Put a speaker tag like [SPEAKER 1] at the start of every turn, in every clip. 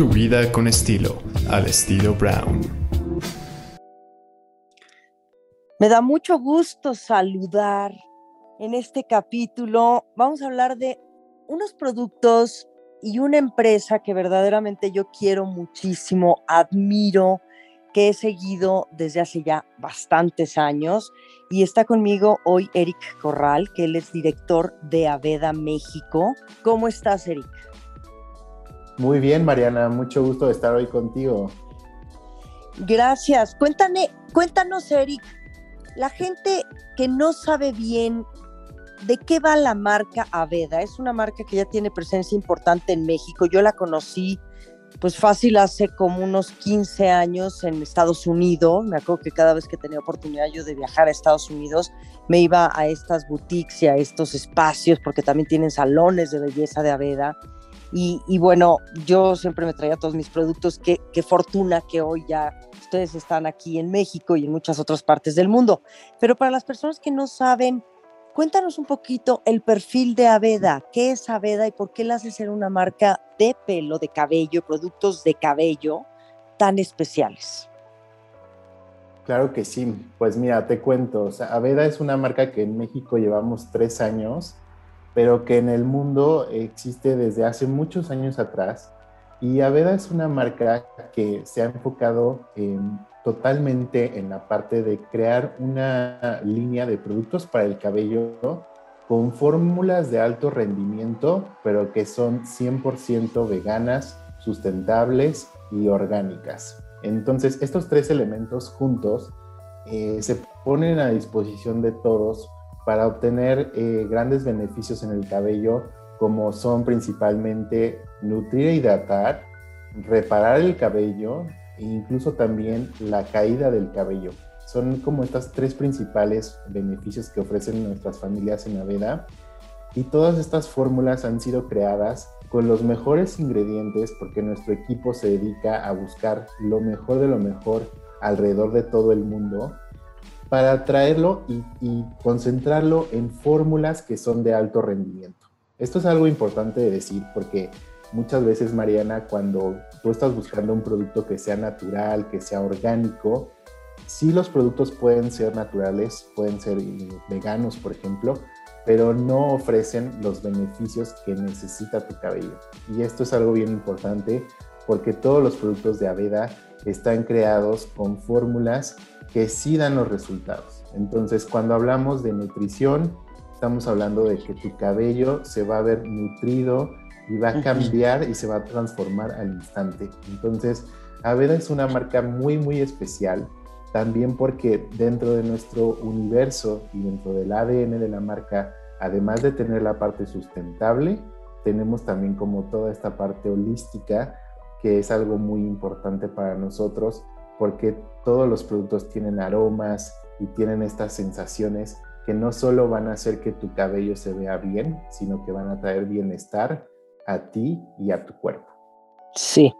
[SPEAKER 1] Tu vida con estilo, al estilo Brown.
[SPEAKER 2] Me da mucho gusto saludar en este capítulo. Vamos a hablar de unos productos y una empresa que verdaderamente yo quiero muchísimo, admiro, que he seguido desde hace ya bastantes años. Y está conmigo hoy Eric Corral, que él es director de Aveda México. ¿Cómo estás, Eric?
[SPEAKER 3] Muy bien, Mariana, mucho gusto de estar hoy contigo.
[SPEAKER 2] Gracias. Cuéntame, cuéntanos, Eric, la gente que no sabe bien de qué va la marca Aveda, es una marca que ya tiene presencia importante en México. Yo la conocí pues fácil hace como unos 15 años en Estados Unidos. Me acuerdo que cada vez que tenía oportunidad yo de viajar a Estados Unidos, me iba a estas boutiques y a estos espacios, porque también tienen salones de belleza de Aveda. Y, bueno, yo siempre me traía todos mis productos. Qué, fortuna que hoy ya ustedes están aquí en México y en muchas otras partes del mundo. Pero para las personas que no saben, cuéntanos un poquito el perfil de Aveda. ¿Qué es Aveda y por qué la hace ser una marca de pelo, de cabello, productos de cabello tan especiales?
[SPEAKER 3] Claro que sí. Pues mira, te cuento. Aveda es una marca que en México llevamos tres años pero que en el mundo existe desde hace muchos años atrás. Y Aveda es una marca que se ha enfocado totalmente en la parte de crear una línea de productos para el cabello con fórmulas de alto rendimiento, pero que son 100% veganas, sustentables y orgánicas. Entonces, estos tres elementos juntos eh, se ponen a disposición de todos para obtener eh, grandes beneficios en el cabello, como son principalmente nutrir e hidratar, reparar el cabello e incluso también la caída del cabello. Son como estas tres principales beneficios que ofrecen nuestras familias en Aveda. Y todas estas fórmulas han sido creadas con los mejores ingredientes porque nuestro equipo se dedica a buscar lo mejor de lo mejor alrededor de todo el mundo para traerlo y, concentrarlo en fórmulas que son de alto rendimiento. Esto es algo importante de decir porque muchas veces, Mariana, cuando tú estás buscando un producto que sea natural, que sea orgánico, sí los productos pueden ser naturales, pueden ser veganos, por ejemplo, pero no ofrecen los beneficios que necesita tu cabello. Y esto es algo bien importante porque todos los productos de Aveda están creados con fórmulas que sí dan los resultados. Entonces, cuando hablamos de nutrición, estamos hablando de que tu cabello se va a ver nutrido y va a cambiar y se va a transformar al instante. Entonces, Aveda es una marca muy, muy especial, también porque dentro de nuestro universo y dentro del ADN de la marca, además de tener la parte sustentable, tenemos también como toda esta parte holística, que es algo muy importante para nosotros, porque todos los productos tienen aromas y tienen estas sensaciones que no solo van a hacer que tu cabello se vea bien, sino que van a traer bienestar a ti y a tu cuerpo.
[SPEAKER 2] Sí,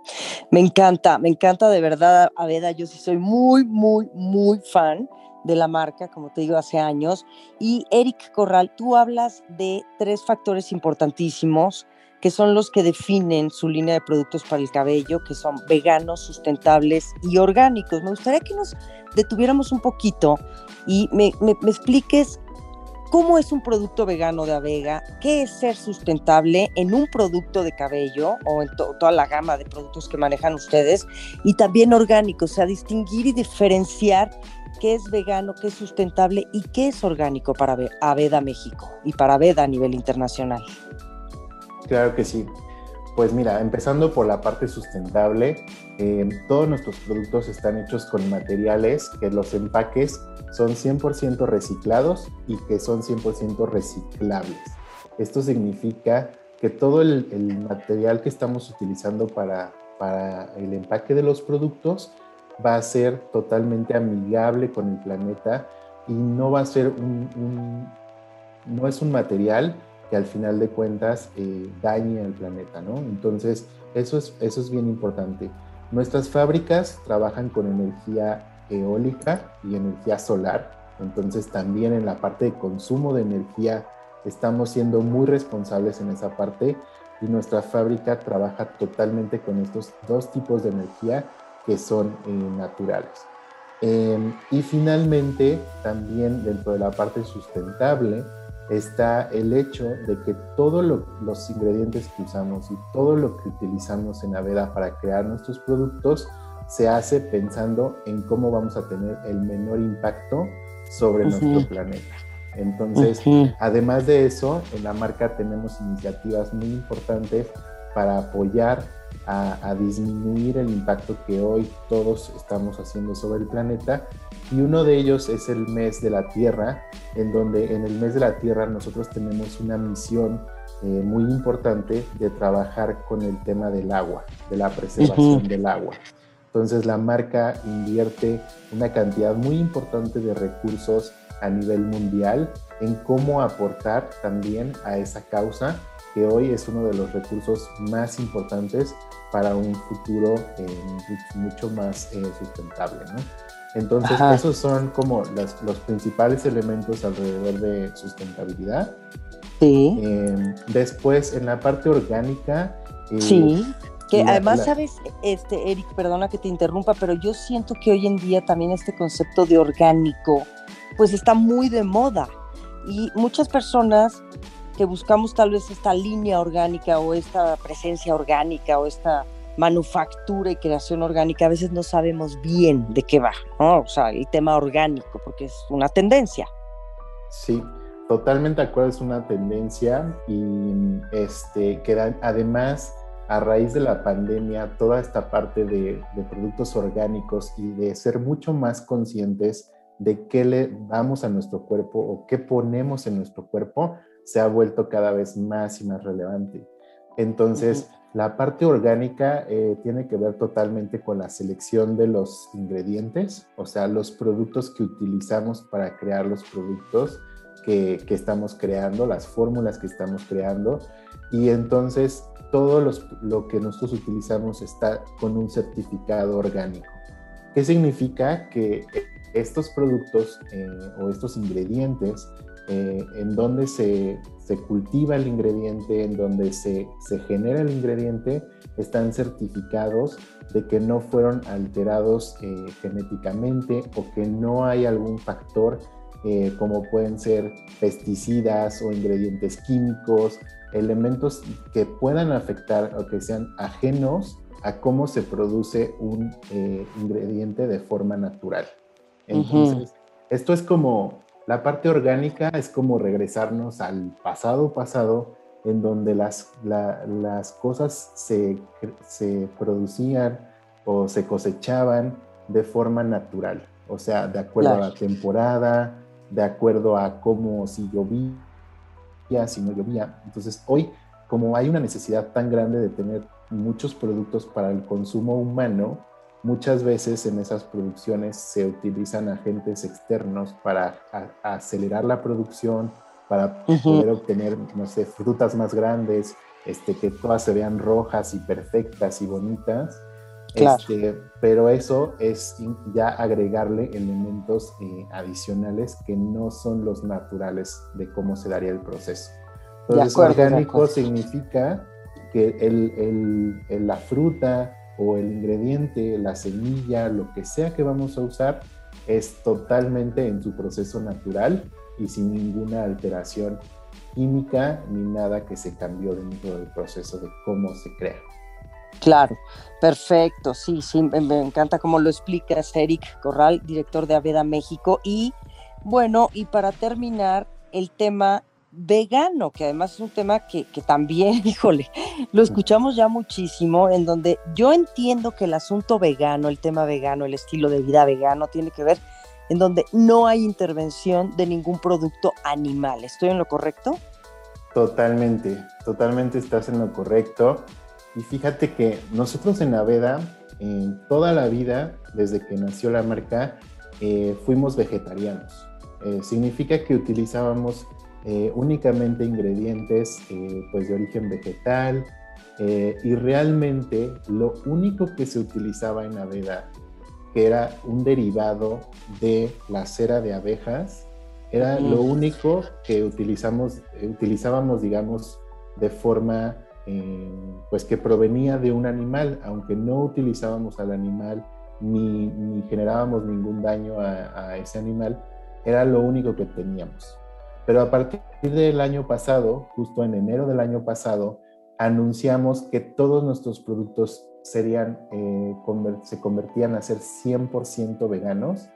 [SPEAKER 2] me encanta, me encanta de verdad, Aveda, yo sí soy muy, muy, muy fan de la marca, como te digo, hace años. Y Eric Corral, tú hablas de tres factores importantísimos que son los que definen su línea de productos para el cabello, que son veganos, sustentables y orgánicos. Me gustaría que nos detuviéramos un poquito y me, expliques cómo es un producto vegano de Avega, qué es ser sustentable en un producto de cabello o en toda la gama de productos que manejan ustedes y también orgánico, o sea, distinguir y diferenciar qué es vegano, qué es sustentable y qué es orgánico para Aveda México y para Aveda a nivel internacional.
[SPEAKER 3] Claro que sí. Pues mira, empezando por la parte sustentable, eh, todos nuestros productos están hechos con materiales que los empaques son 100% reciclados y que son 100% reciclables. Esto significa que todo el, material que estamos utilizando para, para, el empaque de los productos va a ser totalmente amigable con el planeta y no va a ser un no es un material que al final de cuentas eh, dañe al planeta, ¿no? Entonces, eso es, eso es bien importante. Nuestras fábricas trabajan con energía eólica y energía solar, entonces también en la parte de consumo de energía estamos siendo muy responsables en esa parte y nuestra fábrica trabaja totalmente con estos dos tipos de energía que son eh, naturales. Em, y finalmente, también dentro de la parte sustentable, está el hecho de que todos los ingredientes que usamos y todo lo que utilizamos en Aveda para crear nuestros productos se hace pensando en cómo vamos a tener el menor impacto sobre nuestro planeta. Entonces, además de eso, en la marca tenemos iniciativas muy importantes para apoyar a, disminuir el impacto que hoy todos estamos haciendo sobre el planeta. Y uno de ellos es el mes de la Tierra, en donde en el mes de la Tierra nosotros tenemos una misión eh, muy importante de trabajar con el tema del agua, de la preservación del agua. Entonces la marca invierte una cantidad muy importante de recursos a nivel mundial en cómo aportar también a esa causa que hoy es uno de los recursos más importantes para un futuro eh, mucho más eh, sustentable. ¿no? Entonces, esos son como los principales elementos alrededor de sustentabilidad.
[SPEAKER 2] Sí.
[SPEAKER 3] Em, después, en la parte orgánica.
[SPEAKER 2] Eh, sí. Que además, sabes, este, Eric, perdona que te interrumpa, pero yo siento que hoy en día también este concepto de orgánico, pues está muy de moda. Y muchas personas que buscamos tal vez esta línea orgánica o esta presencia orgánica o esta manufactura y creación orgánica, a veces no sabemos bien de qué va, ¿no? O sea, el tema orgánico, porque es una tendencia.
[SPEAKER 3] Sí, totalmente de acuerdo, es una tendencia y este, que además a raíz de la pandemia, toda esta parte de, de productos orgánicos y de ser mucho más conscientes de qué le damos a nuestro cuerpo o qué ponemos en nuestro cuerpo, se ha vuelto cada vez más y más relevante. Entonces, la parte orgánica eh, tiene que ver totalmente con la selección de los ingredientes, o sea, los productos que utilizamos para crear los productos que, que estamos creando, las fórmulas que estamos creando. Y entonces, todo los, lo que nosotros utilizamos está con un certificado orgánico. ¿Qué significa? Que estos productos eh, o estos ingredientes eh, en donde se, cultiva el ingrediente, en donde se, genera el ingrediente, están certificados de que no fueron alterados eh, genéticamente o que no hay algún factor eh, como pueden ser pesticidas o ingredientes químicos, elementos que puedan afectar o que sean ajenos a cómo se produce un ingrediente de forma natural. Entonces, esto es como la parte orgánica es como regresarnos al pasado pasado, en donde las, las cosas se, se producían o se cosechaban de forma natural, o sea, de acuerdo a la temporada, de acuerdo a cómo si llovía, si no llovía. Entonces, hoy, como hay una necesidad tan grande de tener muchos productos para el consumo humano, Muchas veces en esas producciones se utilizan agentes externos para acelerar la producción, para poder obtener, no sé, frutas más grandes, este, que todas se vean rojas y perfectas y bonitas. Este, pero eso es ya agregarle elementos eh, adicionales que no son los naturales de cómo se daría el proceso. Entonces, orgánico significa que el, el, la fruta, o el ingrediente, la semilla, lo que sea que vamos a usar, es totalmente en su proceso natural y sin ninguna alteración química ni nada que se cambió dentro del proceso de cómo se crea.
[SPEAKER 2] Claro, perfecto, sí, sí, me, encanta cómo lo explicas, Eric Corral, director de Aveda México. Y bueno, y para terminar, el tema vegano, que además es un tema que, también, híjole, lo escuchamos ya muchísimo, en donde yo entiendo que el asunto vegano, el tema vegano, el estilo de vida vegano, tiene que ver en donde no hay intervención de ningún producto animal. ¿Estoy en lo correcto?
[SPEAKER 3] Totalmente, totalmente estás en lo correcto. Y fíjate que nosotros en Aveda, en toda la vida, desde que nació la marca, eh, fuimos vegetarianos. Eh, significa que utilizábamos eh, únicamente ingredientes eh, pues de origen vegetal eh, y realmente lo único que se utilizaba en Aveda, que era un derivado de la cera de abejas, era lo único que utilizamos, utilizábamos, digamos, de forma eh, pues que provenía de un animal, aunque no utilizábamos al animal ni, generábamos ningún daño a, ese animal, era lo único que teníamos. Pero a partir del año pasado, justo en enero del año pasado, anunciamos que todos nuestros productos eh, se convertían a ser 100% veganos,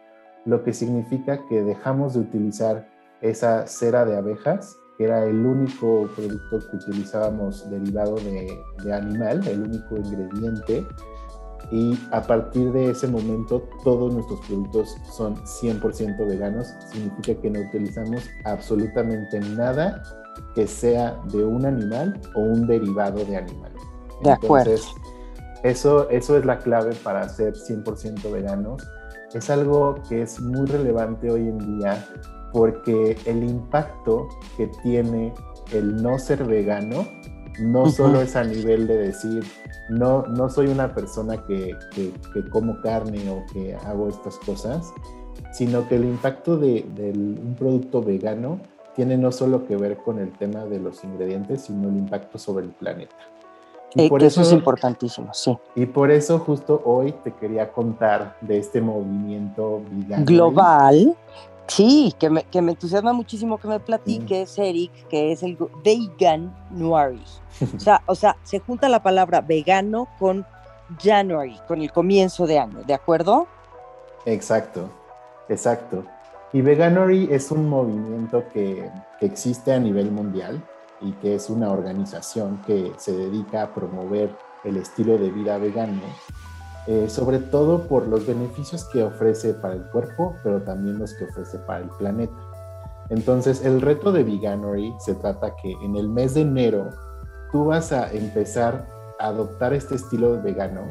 [SPEAKER 3] lo que significa que dejamos de utilizar esa cera de abejas, que era el único producto que utilizábamos derivado de, de animal, el único ingrediente, y a partir de ese momento todos nuestros productos son 100% veganos. Significa que no utilizamos absolutamente nada que sea de un animal o un derivado de animal.
[SPEAKER 2] De acuerdo.
[SPEAKER 3] Eso, eso es la clave para ser 100% veganos. Es algo que es muy relevante hoy en día porque el impacto que tiene el no ser vegano no solo es a nivel de decir, no, no soy una persona que, que, como carne o que hago estas cosas, sino que el impacto de, un producto vegano tiene no solo que ver con el tema de los ingredientes, sino el impacto sobre el planeta.
[SPEAKER 2] Y por eso, es importantísimo, sí.
[SPEAKER 3] Y por eso justo hoy te quería contar de este movimiento vegano.
[SPEAKER 2] Global, Sí, que me, que me entusiasma muchísimo que me platiques, Eric, que es el Vegan January. O sea, o sea, se junta la palabra vegano con January, con el comienzo de año, ¿de acuerdo?
[SPEAKER 3] Exacto, exacto. Y Veganuary es un movimiento que, que existe a nivel mundial y que es una organización que se dedica a promover el estilo de vida vegano eh, sobre todo por los beneficios que ofrece para el cuerpo, pero también los que ofrece para el planeta. Entonces, el reto de Veganuary se trata que en el mes de enero tú vas a empezar a adoptar este estilo vegano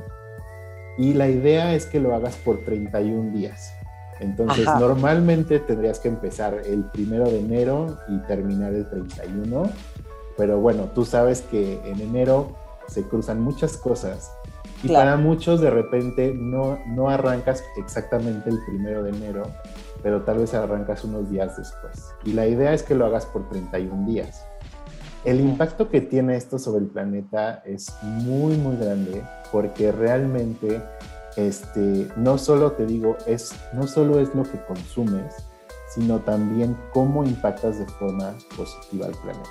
[SPEAKER 3] y la idea es que lo hagas por 31 días. Entonces, normalmente tendrías que empezar el primero de enero y terminar el 31, pero bueno, tú sabes que en enero se cruzan muchas cosas y para muchos de repente no, no arrancas exactamente el primero de enero, pero tal vez arrancas unos días después. Y la idea es que lo hagas por 31 días. El impacto que tiene esto sobre el planeta es muy, muy grande porque realmente este, no solo te digo, es, no solo es lo que consumes, sino también cómo impactas de forma positiva al planeta.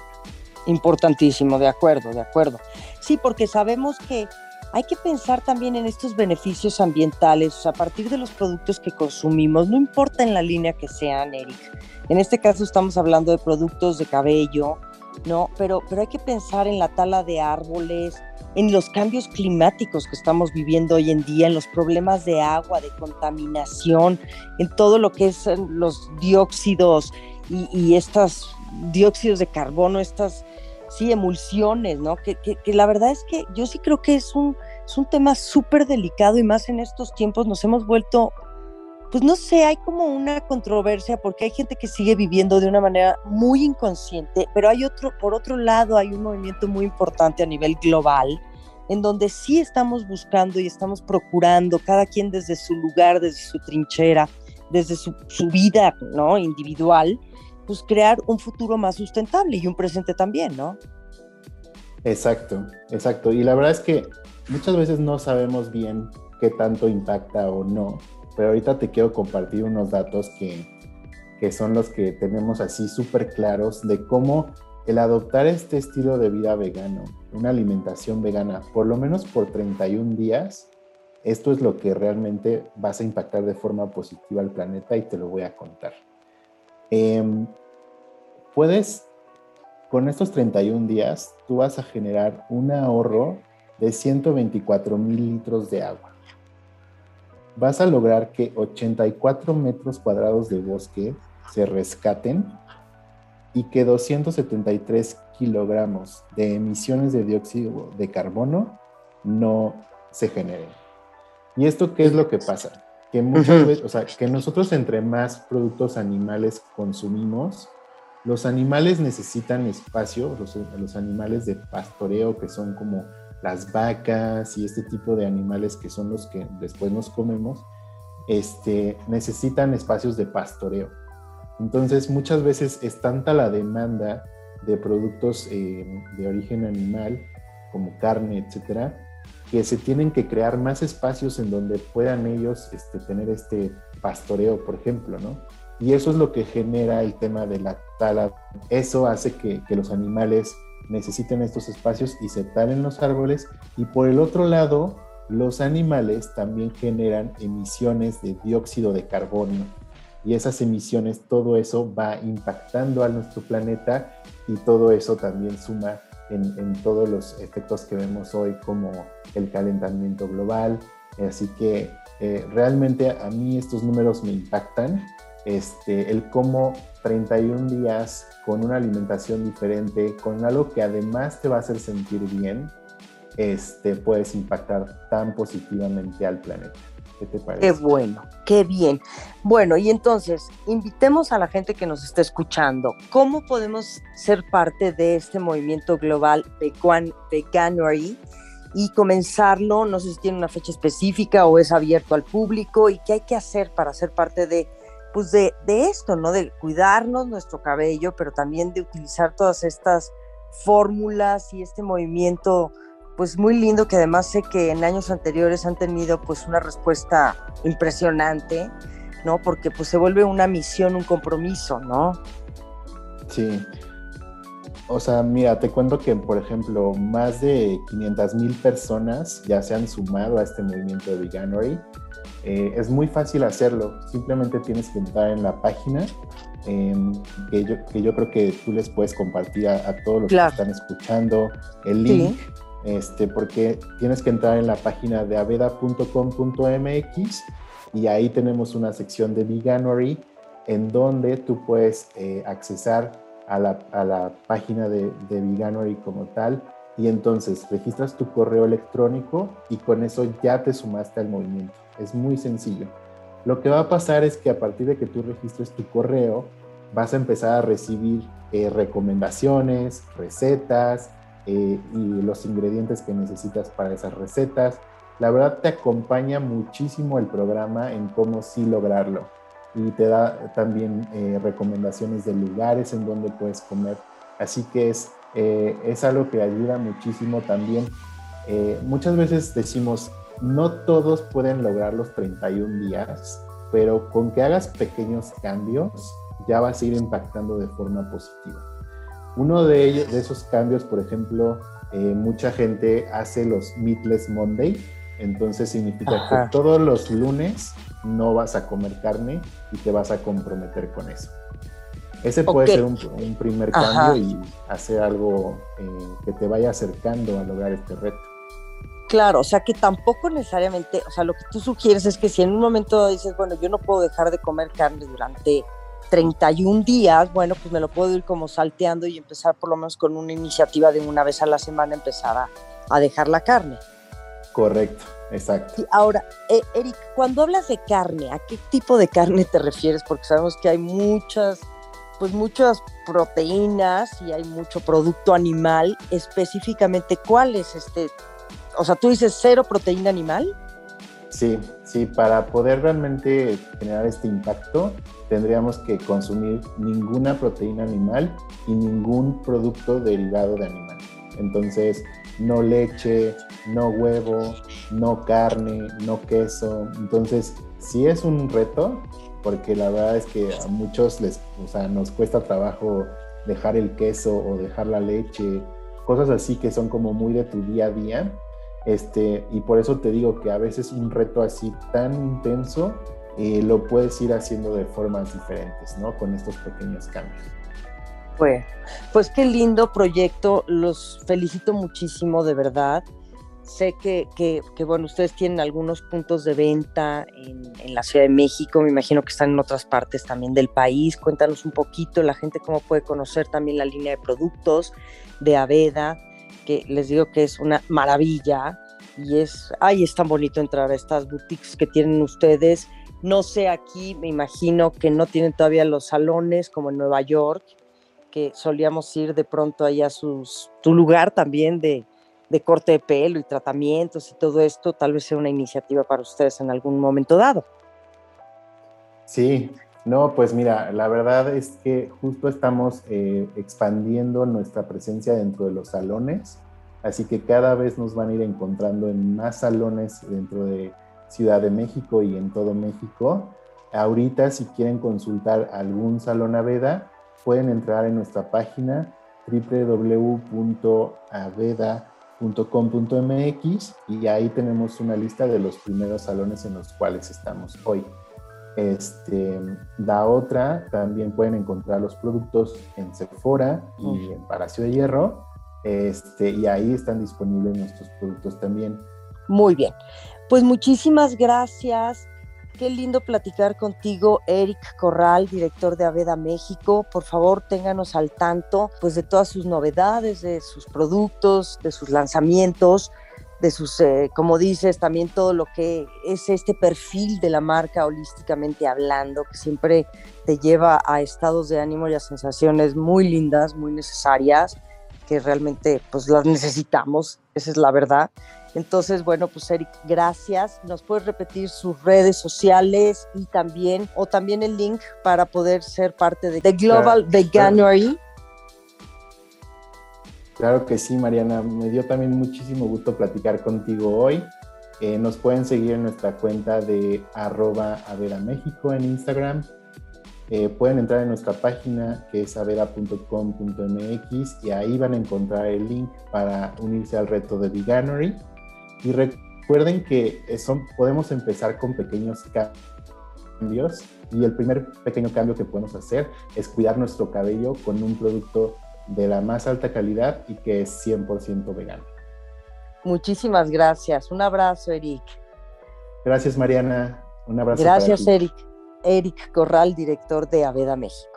[SPEAKER 2] Importantísimo, de acuerdo, de acuerdo. Sí, porque sabemos que hay que pensar también en estos beneficios ambientales, a partir de los productos que consumimos, no importa en la línea que sean, Eric. En este caso estamos hablando de productos de cabello, ¿no? Pero, pero hay que pensar en la tala de árboles, en los cambios climáticos que estamos viviendo hoy en día, en los problemas de agua, de contaminación, en todo lo que es los dióxidos y, y estos dióxidos de carbono, estas sí, emulsiones, ¿no? Que, la verdad es que yo sí creo que es un, es un tema súper delicado y más en estos tiempos nos hemos vuelto, pues no sé, hay como una controversia porque hay gente que sigue viviendo de una manera muy inconsciente, pero hay otro, por otro lado, hay un movimiento muy importante a nivel global en donde sí estamos buscando y estamos procurando, cada quien desde su lugar, desde su trinchera, desde su, su vida, ¿no? Individual, pues crear un futuro más sustentable y un presente también, ¿no?
[SPEAKER 3] Exacto, exacto. Y la verdad es que muchas veces no sabemos bien qué tanto impacta o no, pero ahorita te quiero compartir unos datos que, que son los que tenemos así súper claros de cómo el adoptar este estilo de vida vegano, una alimentación vegana, por lo menos por 31 días, esto es lo que realmente vas a impactar de forma positiva al planeta y te lo voy a contar. Em, puedes, con estos 31 días, tú vas a generar un ahorro de 124 mil litros de agua. Vas a lograr que 84 metros cuadrados de bosque se rescaten y que 273 kilogramos de emisiones de dióxido de carbono no se generen. ¿Y esto qué es lo que pasa? que muchas veces, o sea, que nosotros entre más productos animales consumimos, los animales necesitan espacio, los, animales de pastoreo que son como las vacas y este tipo de animales que son los que después nos comemos, este, necesitan espacios de pastoreo. Entonces muchas veces es tanta la demanda de productos eh, de origen animal como carne, etcétera, que se tienen que crear más espacios en donde puedan ellos este, tener este pastoreo, por ejemplo, ¿no? Y eso es lo que genera el tema de la tala. Eso hace que, los animales necesiten estos espacios y se talen los árboles. Y por el otro lado, los animales también generan emisiones de dióxido de carbono. Y esas emisiones, todo eso va impactando a nuestro planeta y todo eso también suma en, todos los efectos que vemos hoy como el calentamiento global. Así que eh, realmente a mí estos números me impactan. Este, el cómo 31 días con una alimentación diferente, con algo que además te va a hacer sentir bien, este, puedes impactar tan positivamente al planeta. ¿Qué te parece?
[SPEAKER 2] Qué bueno, qué bien. Bueno, y entonces, invitemos a la gente que nos está escuchando. ¿Cómo podemos ser parte de este movimiento global Vegan, Veganuary y comenzarlo? No sé si tiene una fecha específica o es abierto al público y qué hay que hacer para ser parte de, pues de, de esto, ¿no? De cuidarnos nuestro cabello, pero también de utilizar todas estas fórmulas y este movimiento pues muy lindo que además sé que en años anteriores han tenido pues una respuesta impresionante, ¿no? Porque pues se vuelve una misión, un compromiso, ¿no?
[SPEAKER 3] Sí. O sea, mira, te cuento que, por ejemplo, más de 500 mil personas ya se han sumado a este movimiento de Veganuary. Eh, es muy fácil hacerlo, simplemente tienes que entrar en la página em, que, yo, que, yo, creo que tú les puedes compartir a, todos los que están escuchando el link este, porque tienes que entrar en la página de aveda.com.mx y ahí tenemos una sección de Veganuary en donde tú puedes eh, accesar a la, a la, página de, de Veganuary como tal y entonces registras tu correo electrónico y con eso ya te sumaste al movimiento. Es muy sencillo. Lo que va a pasar es que a partir de que tú registres tu correo, vas a empezar a recibir eh, recomendaciones, recetas, eh, y los ingredientes que necesitas para esas recetas. La verdad te acompaña muchísimo el programa en cómo sí lograrlo y te da también eh, recomendaciones de lugares en donde puedes comer. Así que es, es algo que ayuda muchísimo también. muchas veces decimos, no todos pueden lograr los 31 días, pero con que hagas pequeños cambios ya vas a ir impactando de forma positiva. Uno de, ellos, de esos cambios, por ejemplo, eh, mucha gente hace los Meatless Monday, entonces significa que todos los lunes no vas a comer carne y te vas a comprometer con eso. Ese puede ser un, primer cambio y hacer algo eh, que te vaya acercando a lograr este reto.
[SPEAKER 2] Claro, o sea que tampoco necesariamente, o sea, lo que tú sugieres es que si en un momento dices, bueno, yo no puedo dejar de comer carne durante 31 días, bueno, pues me lo puedo ir como salteando y empezar por lo menos con una iniciativa de una vez a la semana empezar a, dejar la carne.
[SPEAKER 3] Correcto, exacto.
[SPEAKER 2] ahora, eh, Eric, cuando hablas de carne, ¿a qué tipo de carne te refieres? Porque sabemos que hay muchas, pues muchas proteínas y hay mucho producto animal. Específicamente, ¿cuál es este? O sea, tú dices cero proteína animal.
[SPEAKER 3] Sí, sí, para poder realmente generar este impacto, tendríamos que consumir ninguna proteína animal y ningún producto derivado de animal. Entonces, no leche, no huevo, no carne, no queso. Entonces, sí es un reto, porque la verdad es que a muchos les, o sea, nos cuesta trabajo dejar el queso o dejar la leche, cosas así que son como muy de tu día a día. Este, y por eso te digo que a veces un reto así tan intenso y lo puedes ir haciendo de formas diferentes, ¿no? Con estos pequeños cambios.
[SPEAKER 2] Pues, pues qué lindo proyecto, los felicito muchísimo, de verdad. Sé que, que, bueno, ustedes tienen algunos puntos de venta en, en, la Ciudad de México, me imagino que están en otras partes también del país. Cuéntanos un poquito, la gente cómo puede conocer también la línea de productos de Aveda, que les digo que es una maravilla y es, ay, es tan bonito entrar a estas boutiques que tienen ustedes no sé, aquí me imagino que no tienen todavía los salones como en Nueva York, que solíamos ir de pronto ahí a sus, tu lugar también de, corte de pelo y tratamientos y todo esto, tal vez sea una iniciativa para ustedes en algún momento dado.
[SPEAKER 3] Sí, no, pues mira, la verdad es que justo estamos eh, expandiendo nuestra presencia dentro de los salones. Así que cada vez nos van a ir encontrando en más salones dentro de Ciudad de México y en todo México. Ahorita, si quieren consultar algún salón Aveda, pueden entrar en nuestra página www.aveda.com.mx y ahí tenemos una lista de los primeros salones en los cuales estamos hoy. Este, la otra, también pueden encontrar los productos en Sephora y en Palacio de Hierro. Este, y ahí están disponibles nuestros productos también.
[SPEAKER 2] Muy bien. Pues muchísimas gracias. Qué lindo platicar contigo, Eric Corral, director de Aveda México. Por favor, ténganos al tanto pues, de todas sus novedades, de sus productos, de sus lanzamientos de sus, eh, como dices, también todo lo que es este perfil de la marca holísticamente hablando, que siempre te lleva a estados de ánimo y a sensaciones muy lindas, muy necesarias, que realmente pues las necesitamos, esa es la verdad. Entonces, bueno, pues Eric, gracias. ¿Nos puedes repetir sus redes sociales y también, o también el link para poder ser parte de The Global Veganuary?
[SPEAKER 3] Claro que sí, Mariana. Me dio también muchísimo gusto platicar contigo hoy. Eh, nos pueden seguir en nuestra cuenta de arroba México en Instagram. Eh, pueden entrar en nuestra página que es avera.com.mx y ahí van a encontrar el link para unirse al reto de Veganery. Y recuerden que son, podemos empezar con pequeños cambios y el primer pequeño cambio que podemos hacer es cuidar nuestro cabello con un producto de la más alta calidad y que es 100% vegano.
[SPEAKER 2] Muchísimas gracias. Un abrazo, Eric.
[SPEAKER 3] Gracias, Mariana. Un abrazo.
[SPEAKER 2] Gracias, Eric. Eric Corral, director de Aveda México.